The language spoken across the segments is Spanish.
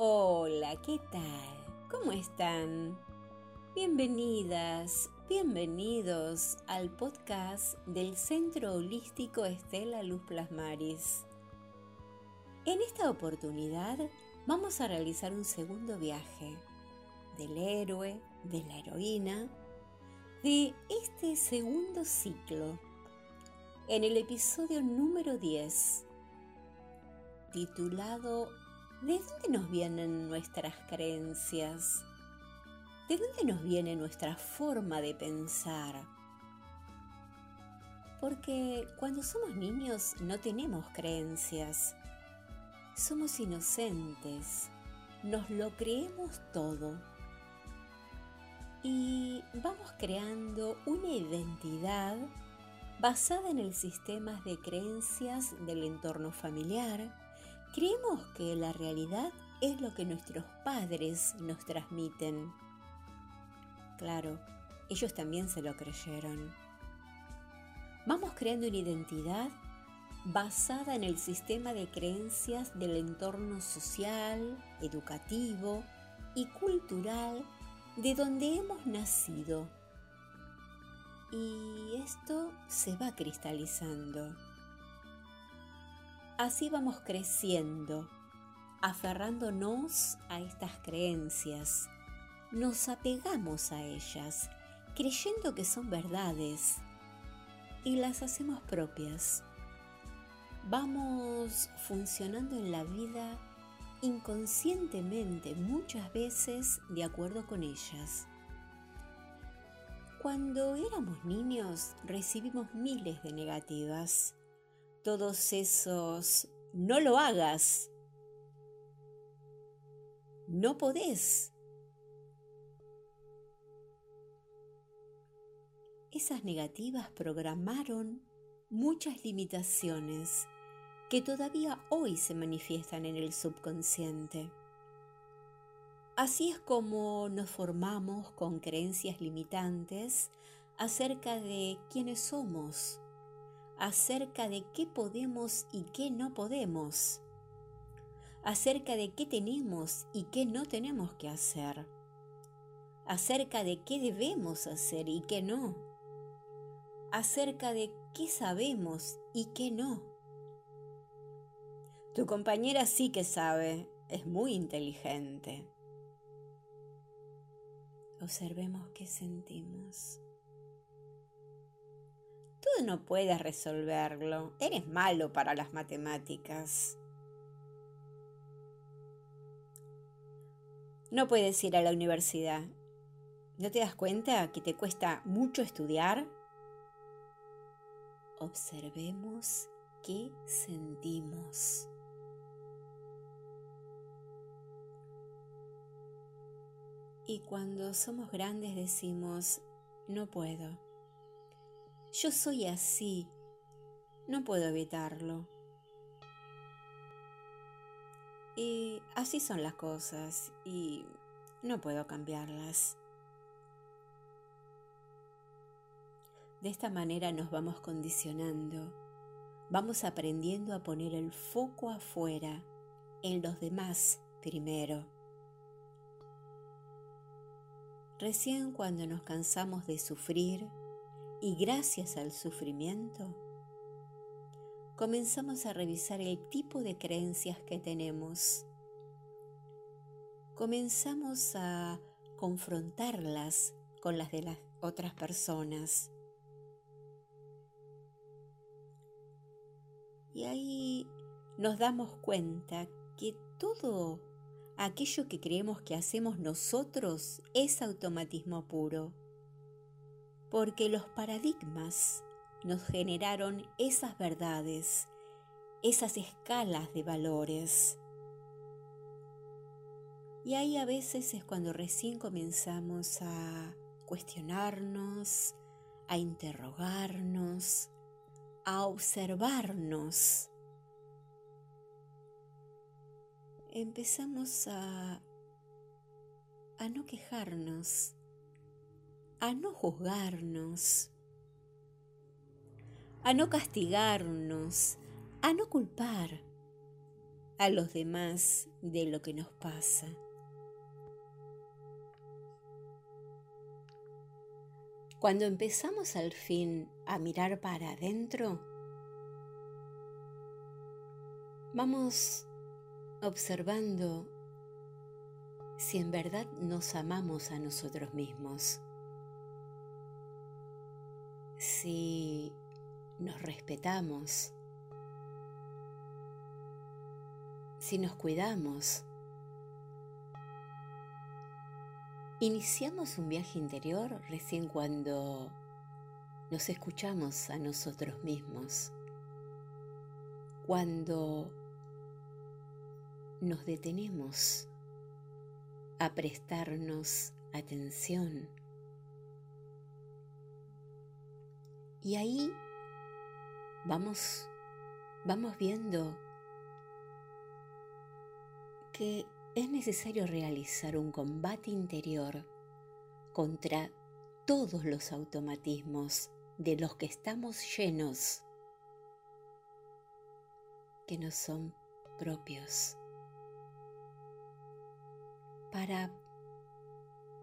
Hola, ¿qué tal? ¿Cómo están? Bienvenidas, bienvenidos al podcast del Centro Holístico Estela Luz Plasmaris. En esta oportunidad vamos a realizar un segundo viaje del héroe, de la heroína, de este segundo ciclo, en el episodio número 10, titulado ¿De dónde nos vienen nuestras creencias? ¿De dónde nos viene nuestra forma de pensar? Porque cuando somos niños no tenemos creencias. Somos inocentes. Nos lo creemos todo. Y vamos creando una identidad basada en el sistema de creencias del entorno familiar, Creemos que la realidad es lo que nuestros padres nos transmiten. Claro, ellos también se lo creyeron. Vamos creando una identidad basada en el sistema de creencias del entorno social, educativo y cultural de donde hemos nacido. Y esto se va cristalizando. Así vamos creciendo, aferrándonos a estas creencias. Nos apegamos a ellas, creyendo que son verdades, y las hacemos propias. Vamos funcionando en la vida inconscientemente muchas veces de acuerdo con ellas. Cuando éramos niños recibimos miles de negativas todos esos no lo hagas, no podés. Esas negativas programaron muchas limitaciones que todavía hoy se manifiestan en el subconsciente. Así es como nos formamos con creencias limitantes acerca de quiénes somos, acerca de qué podemos y qué no podemos, acerca de qué tenemos y qué no tenemos que hacer, acerca de qué debemos hacer y qué no, acerca de qué sabemos y qué no. Tu compañera sí que sabe, es muy inteligente. Observemos qué sentimos. Tú no puedes resolverlo. Eres malo para las matemáticas. No puedes ir a la universidad. ¿No te das cuenta que te cuesta mucho estudiar? Observemos qué sentimos. Y cuando somos grandes decimos, no puedo. Yo soy así, no puedo evitarlo. Y así son las cosas y no puedo cambiarlas. De esta manera nos vamos condicionando, vamos aprendiendo a poner el foco afuera, en los demás primero. Recién cuando nos cansamos de sufrir, y gracias al sufrimiento, comenzamos a revisar el tipo de creencias que tenemos. Comenzamos a confrontarlas con las de las otras personas. Y ahí nos damos cuenta que todo aquello que creemos que hacemos nosotros es automatismo puro porque los paradigmas nos generaron esas verdades, esas escalas de valores. Y ahí a veces es cuando recién comenzamos a cuestionarnos, a interrogarnos, a observarnos. Empezamos a, a no quejarnos, a no juzgarnos, a no castigarnos, a no culpar, a los demás de lo que nos pasa. Cuando empezamos al fin a mirar para adentro, vamos observando si en verdad nos amamos a nosotros mismos, si nos respetamos, si nos cuidamos. Iniciamos un viaje interior recién cuando nos escuchamos a nosotros mismos, cuando nos detenemos a prestarnos atención. Y ahí vamos, vamos viendo que es necesario realizar un combate interior contra todos los automatismos de los que estamos llenos, que no son propios, para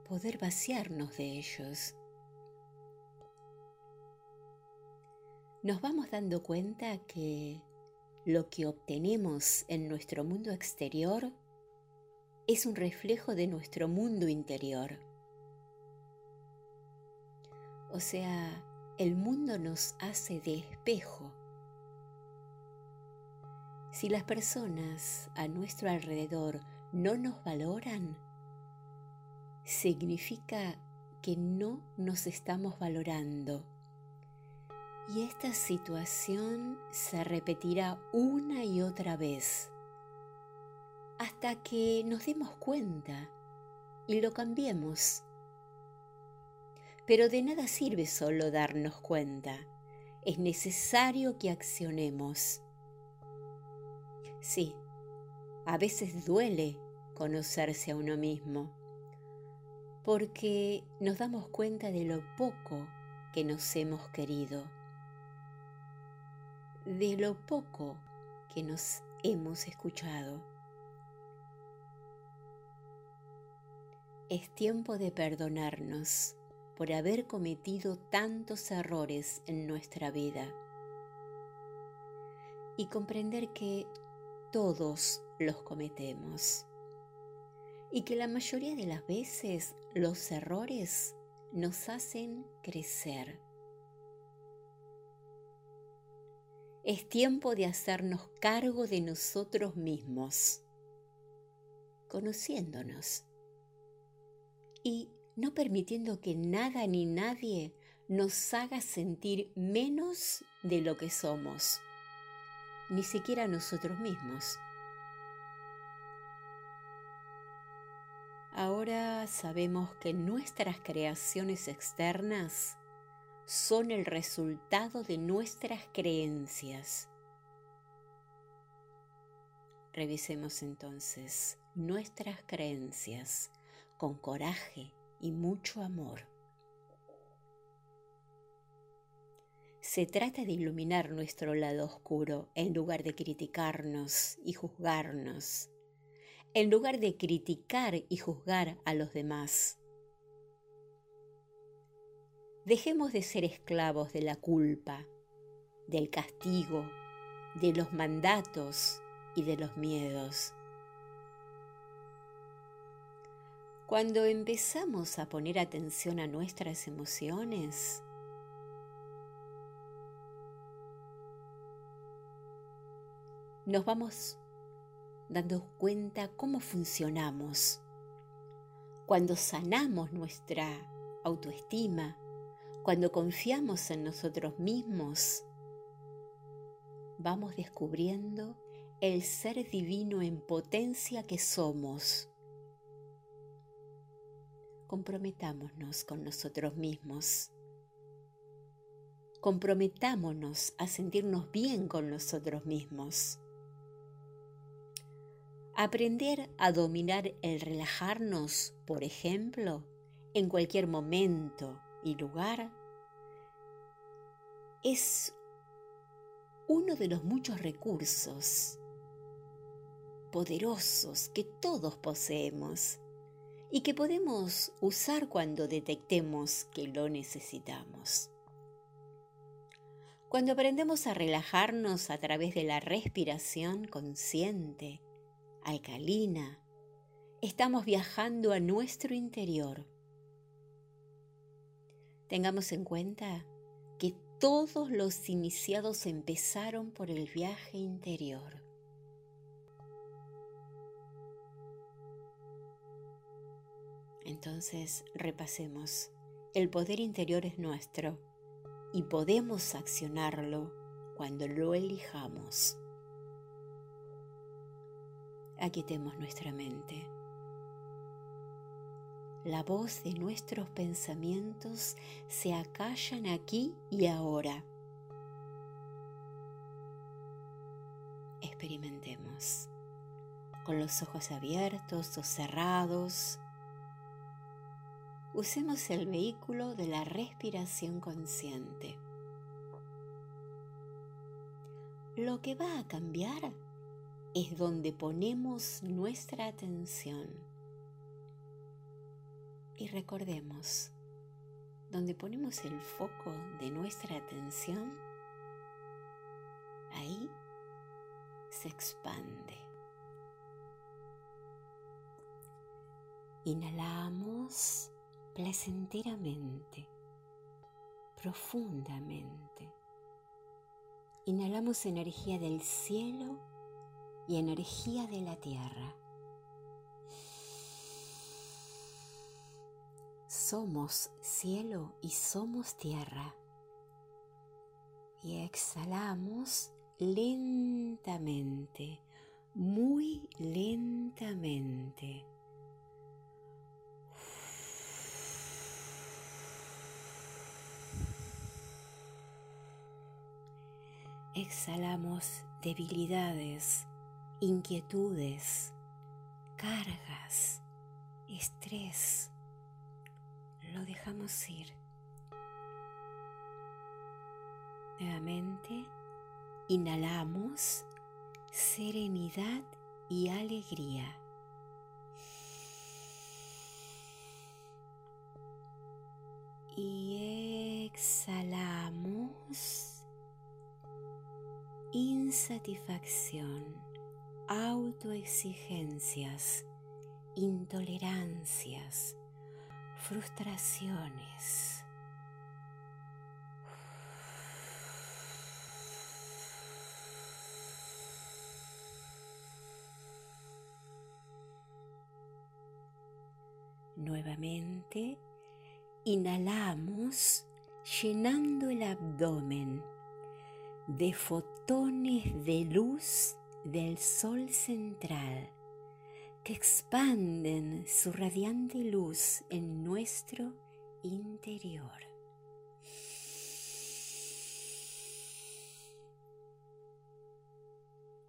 poder vaciarnos de ellos. Nos vamos dando cuenta que lo que obtenemos en nuestro mundo exterior es un reflejo de nuestro mundo interior. O sea, el mundo nos hace de espejo. Si las personas a nuestro alrededor no nos valoran, significa que no nos estamos valorando. Y esta situación se repetirá una y otra vez hasta que nos demos cuenta y lo cambiemos. Pero de nada sirve solo darnos cuenta, es necesario que accionemos. Sí, a veces duele conocerse a uno mismo, porque nos damos cuenta de lo poco que nos hemos querido, de lo poco que nos hemos escuchado. Es tiempo de perdonarnos por haber cometido tantos errores en nuestra vida y comprender que todos los cometemos y que la mayoría de las veces los errores nos hacen crecer. Es tiempo de hacernos cargo de nosotros mismos, conociéndonos y no permitiendo que nada ni nadie nos haga sentir menos de lo que somos, ni siquiera nosotros mismos. Ahora sabemos que nuestras creaciones externas son el resultado de nuestras creencias. Revisemos entonces nuestras creencias con coraje y mucho amor. Se trata de iluminar nuestro lado oscuro en lugar de criticarnos y juzgarnos, en lugar de criticar y juzgar a los demás. Dejemos de ser esclavos de la culpa, del castigo, de los mandatos y de los miedos. Cuando empezamos a poner atención a nuestras emociones, nos vamos dando cuenta cómo funcionamos. Cuando sanamos nuestra autoestima, cuando confiamos en nosotros mismos, vamos descubriendo el ser divino en potencia que somos comprometámonos con nosotros mismos. Comprometámonos a sentirnos bien con nosotros mismos. Aprender a dominar el relajarnos, por ejemplo, en cualquier momento y lugar, es uno de los muchos recursos poderosos que todos poseemos y que podemos usar cuando detectemos que lo necesitamos. Cuando aprendemos a relajarnos a través de la respiración consciente, alcalina, estamos viajando a nuestro interior. Tengamos en cuenta que todos los iniciados empezaron por el viaje interior. Entonces repasemos. El poder interior es nuestro y podemos accionarlo cuando lo elijamos. Aquietemos nuestra mente. La voz de nuestros pensamientos se acallan aquí y ahora. Experimentemos con los ojos abiertos o cerrados usemos el vehículo de la respiración consciente. Lo que va a cambiar es donde ponemos nuestra atención. Y recordemos, donde ponemos el foco de nuestra atención, ahí se expande. Inhalamos placenteramente, profundamente. Inhalamos energía del cielo y energía de la tierra. Somos cielo y somos tierra. Y exhalamos lentamente, muy lentamente. exhalamos debilidades, inquietudes, cargas, estrés. Lo dejamos ir. Nuevamente, inhalamos serenidad y alegría. Y exhalamos insatisfacción, autoexigencias, intolerancias, frustraciones. Nuevamente, inhalamos llenando el abdomen de fotones de luz del sol central que expanden su radiante luz en nuestro interior.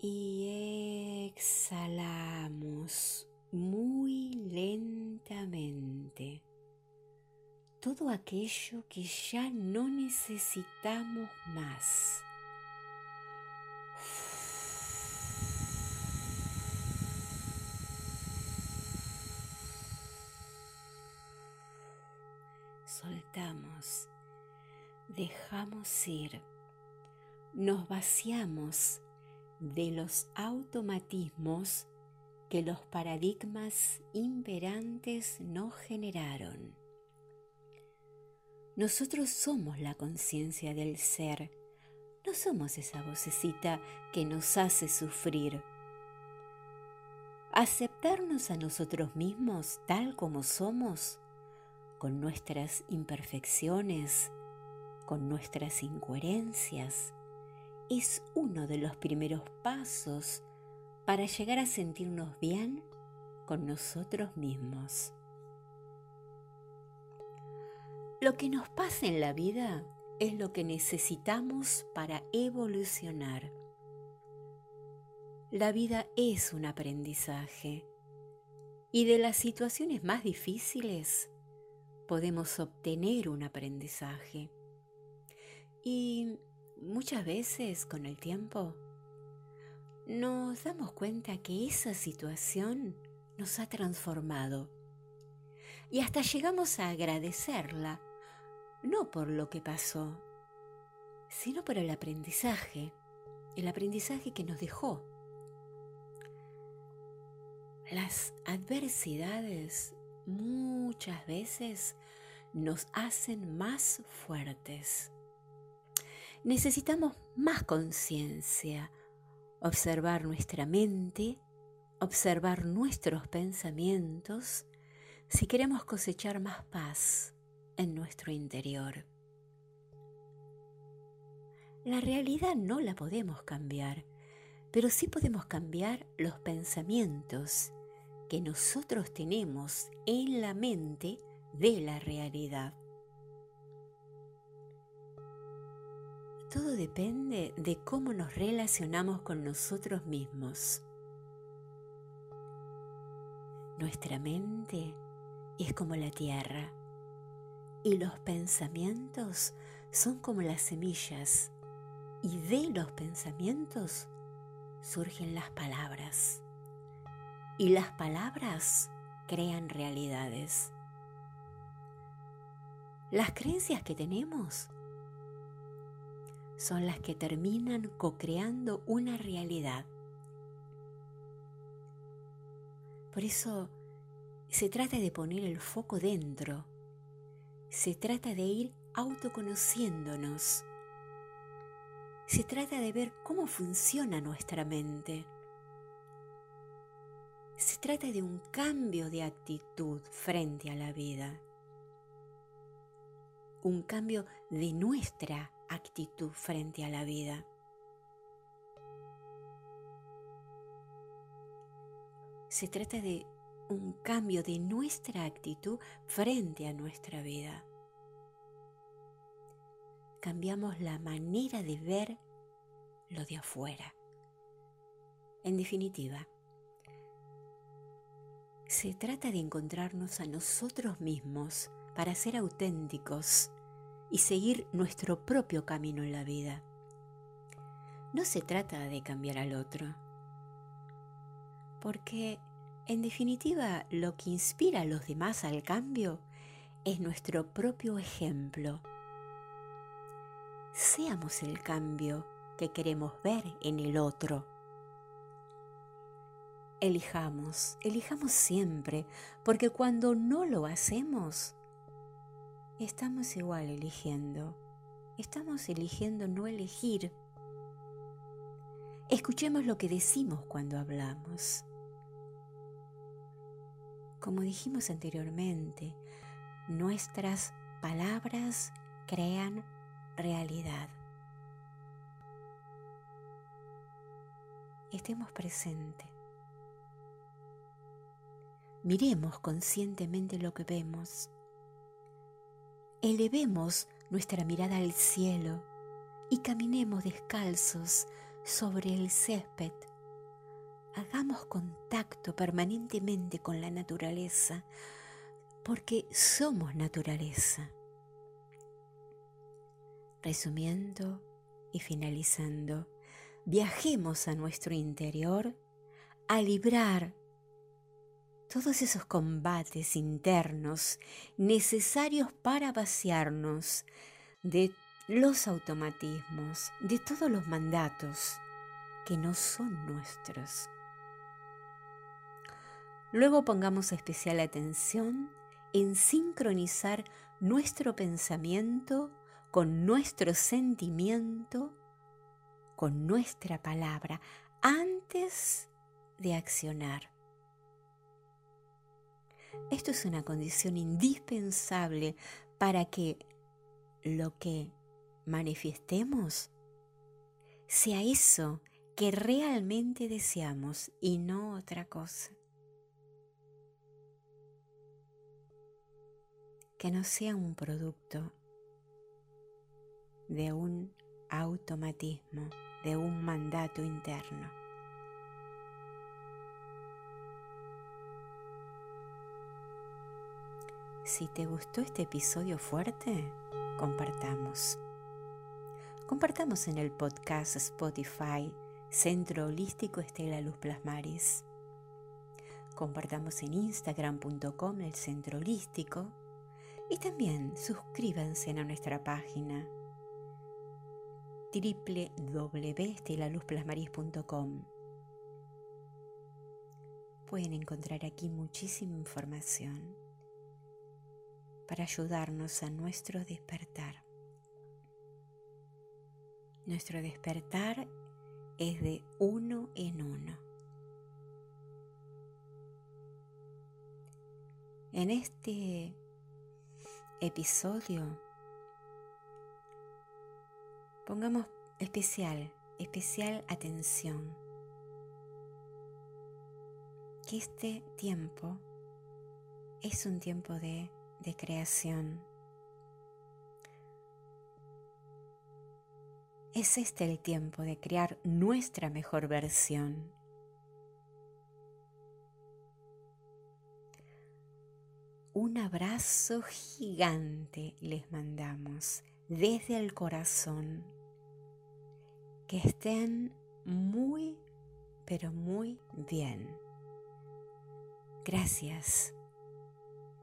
Y exhalamos muy lentamente todo aquello que ya no necesitamos más. Nos vaciamos de los automatismos que los paradigmas imperantes nos generaron. Nosotros somos la conciencia del ser, no somos esa vocecita que nos hace sufrir. Aceptarnos a nosotros mismos tal como somos con nuestras imperfecciones, con nuestras incoherencias, es uno de los primeros pasos para llegar a sentirnos bien con nosotros mismos. Lo que nos pasa en la vida es lo que necesitamos para evolucionar. La vida es un aprendizaje y de las situaciones más difíciles podemos obtener un aprendizaje. Y muchas veces con el tiempo nos damos cuenta que esa situación nos ha transformado y hasta llegamos a agradecerla, no por lo que pasó, sino por el aprendizaje, el aprendizaje que nos dejó. Las adversidades muchas veces nos hacen más fuertes. Necesitamos más conciencia, observar nuestra mente, observar nuestros pensamientos, si queremos cosechar más paz en nuestro interior. La realidad no la podemos cambiar, pero sí podemos cambiar los pensamientos que nosotros tenemos en la mente de la realidad. Todo depende de cómo nos relacionamos con nosotros mismos. Nuestra mente es como la tierra y los pensamientos son como las semillas y de los pensamientos surgen las palabras. Y las palabras crean realidades. Las creencias que tenemos son las que terminan co-creando una realidad. Por eso se trata de poner el foco dentro, se trata de ir autoconociéndonos se trata de ver cómo funciona nuestra mente. Se trata de un cambio de actitud frente a la vida. Un cambio de nuestra actitud frente a la vida. Se trata de un cambio de nuestra actitud frente a nuestra vida cambiamos la manera de ver lo de afuera. En definitiva, se trata de encontrarnos a nosotros mismos para ser auténticos y seguir nuestro propio camino en la vida. No se trata de cambiar al otro, porque en definitiva lo que inspira a los demás al cambio es nuestro propio ejemplo seamos el cambio que queremos ver en el otro. Elijamos, elijamos siempre, porque cuando no lo hacemos, estamos igual eligiendo. Estamos eligiendo no elegir. Escuchemos lo que decimos cuando hablamos. Como dijimos anteriormente, nuestras palabras crean realidad. Estemos presentes. Miremos conscientemente lo que vemos. Elevemos nuestra mirada al cielo y caminemos descalzos sobre el césped. Hagamos contacto permanentemente con la naturaleza, porque somos naturaleza. Resumiendo y finalizando, viajemos a nuestro interior a librar todos esos combates internos necesarios para vaciarnos de los automatismos, de todos los mandatos que no son nuestros. Luego pongamos especial atención en sincronizar nuestro pensamiento con nuestro sentimiento, con nuestra palabra, antes de accionar. Esto es una condición indispensable para que lo que manifestemos sea eso que realmente deseamos y no otra cosa. Que no sea un producto de un automatismo, de un mandato interno. Si te gustó este episodio fuerte, compartamos. Compartamos en el podcast Spotify Centro Holístico Estela Luz Plasmaris. Compartamos en instagram.com el Centro Holístico y también suscríbanse a nuestra página www.estelaluzplasmaris.com. Pueden encontrar aquí muchísima información para ayudarnos a nuestro despertar. Nuestro despertar es de uno en uno. En este episodio pongamos especial, especial atención. Que este tiempo es un tiempo de, de creación. Es este el tiempo de crear nuestra mejor versión. Un abrazo gigante les mandamos desde el corazón. Que estén muy, pero muy bien. Gracias,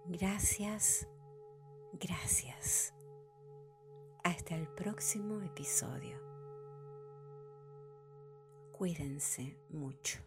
gracias, gracias. Hasta el próximo episodio. Cuídense mucho.